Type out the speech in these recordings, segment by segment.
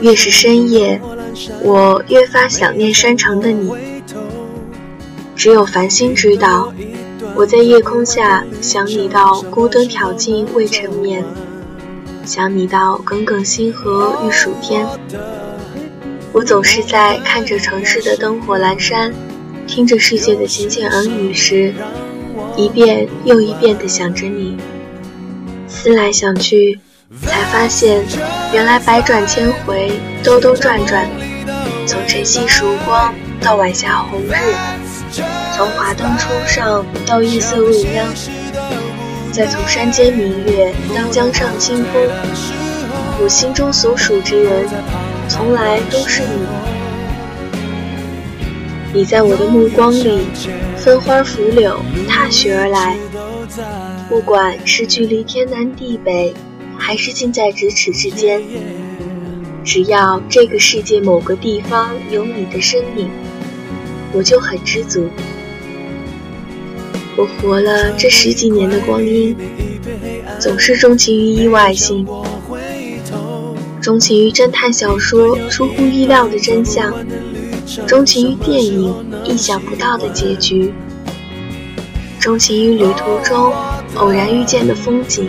越是深夜，我越发想念山城的你。只有繁星知道，我在夜空下想你到孤灯挑尽未成眠，想你到耿耿星河欲曙天。我总是在看着城市的灯火阑珊，听着世界的浅浅耳语时，一遍又一遍地想着你。思来想去，才发现，原来百转千回，兜兜转转，从晨曦曙光到晚霞红日，从华灯初上到夜色未央，再从山间明月到江上清风，我心中所属之人。从来都是你，你在我的目光里，分花拂柳，踏雪而来。不管是距离天南地北，还是近在咫尺之间，只要这个世界某个地方有你的身影，我就很知足。我活了这十几年的光阴，总是钟情于意外性。钟情于侦探小说出乎意料的真相，钟情于电影意想不到的结局，钟情于旅途中偶然遇见的风景，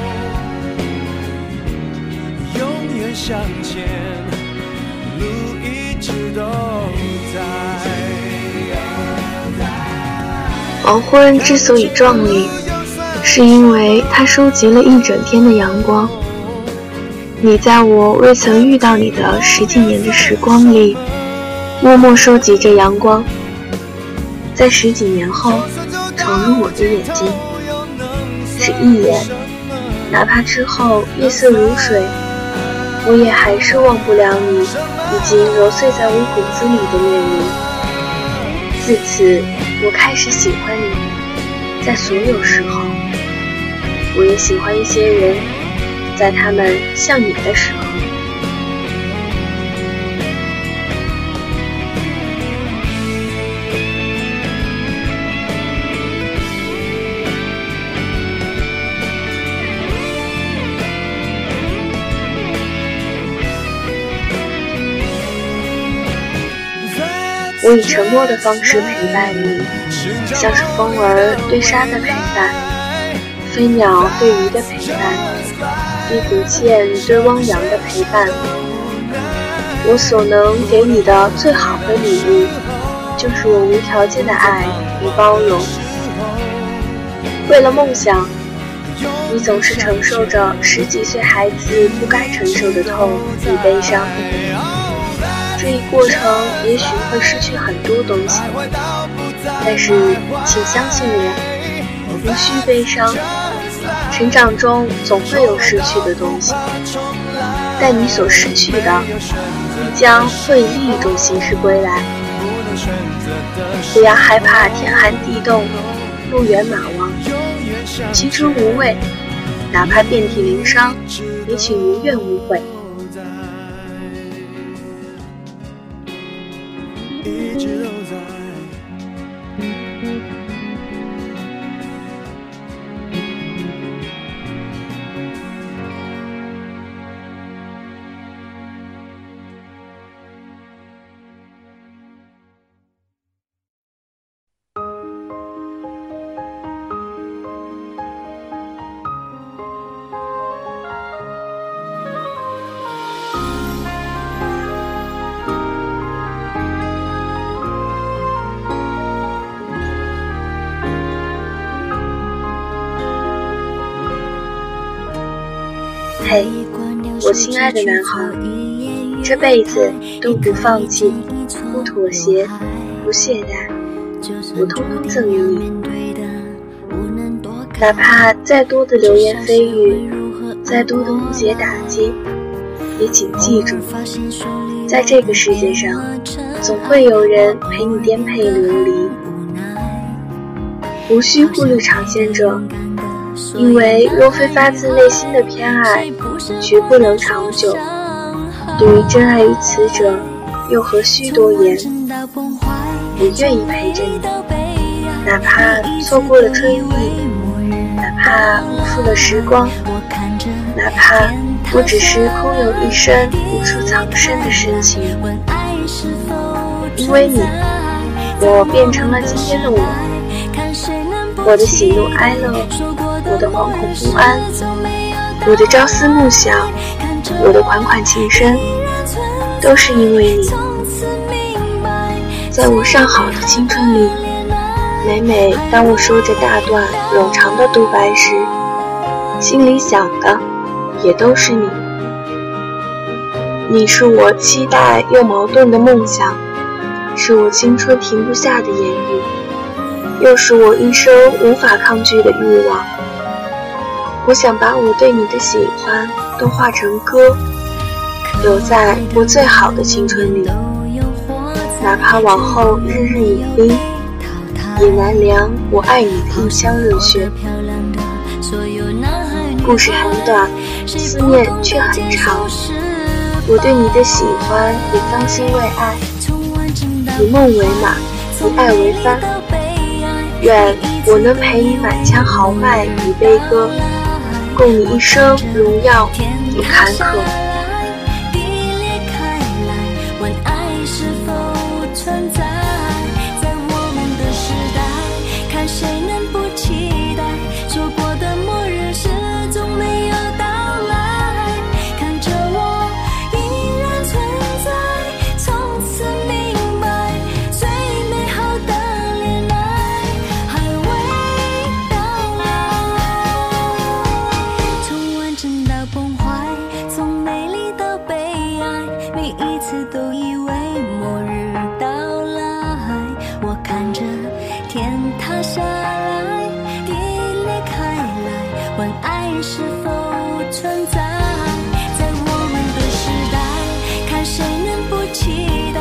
向前，路一直都在。黄昏之所以壮丽，是因为它收集了一整天的阳光。你在我未曾遇到你的十几年的时光里，默默收集着阳光，在十几年后闯入我的眼睛，是一眼，哪怕之后夜色如水。我也还是忘不了你已经揉碎在我骨子里的面容。自此，我开始喜欢你，在所有时候，我也喜欢一些人，在他们像你的时候。我以沉默的方式陪伴你，像是风儿对沙的陪伴，飞鸟对鱼的陪伴，地平线对汪洋的陪伴。我所能给你的最好的礼物，就是我无条件的爱与包容。为了梦想，你总是承受着十几岁孩子不该承受的痛与悲伤。这一过程也许会失去很多东西，但是请相信我，无需悲伤。成长中总会有失去的东西，但你所失去的，必将会以另一种形式归来。不要害怕天寒地冻，路远马亡，青春无畏，哪怕遍体鳞伤，也请无怨无悔。一直嘿，我亲爱的男孩，这辈子都不放弃，不妥协，不懈怠，我通通赠予你。哪怕再多的流言蜚语，再多的误解打击，也请记住，在这个世界上，总会有人陪你颠沛流离。无需顾虑长线者，因为若非发自内心的偏爱，绝不能长久。对于真爱于此者，又何须多言？我愿意陪着你，哪怕错过了春意，哪怕辜负了时光，哪怕我只是空有一身无处藏身的深情。因为你，我变成了今天的我。我的喜怒哀乐，我的惶恐不安，我的朝思暮想，我的款款情深，都是因为你。在我尚好的青春里，每每当我说着大段冗长的独白时，心里想的也都是你。你是我期待又矛盾的梦想，是我青春停不下的言语，又是我一生无法抗拒的欲望。我想把我对你的喜欢都化成歌，留在我最好的青春里。哪怕往后日日已冰，也难凉我爱你的一腔热血。故事很短，思念却很长。我对你的喜欢也芳心未艾，以梦为马，以爱为帆。愿我能陪你满腔豪迈与悲歌，共你一生荣耀与坎坷。问爱是否存在？在我们的时代看谁能不期待？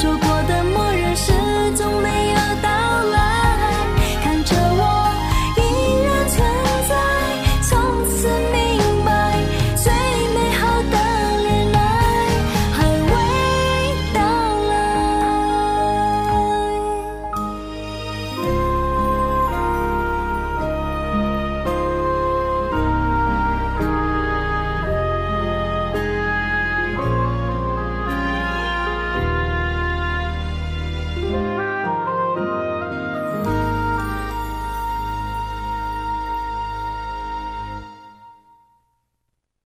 走过的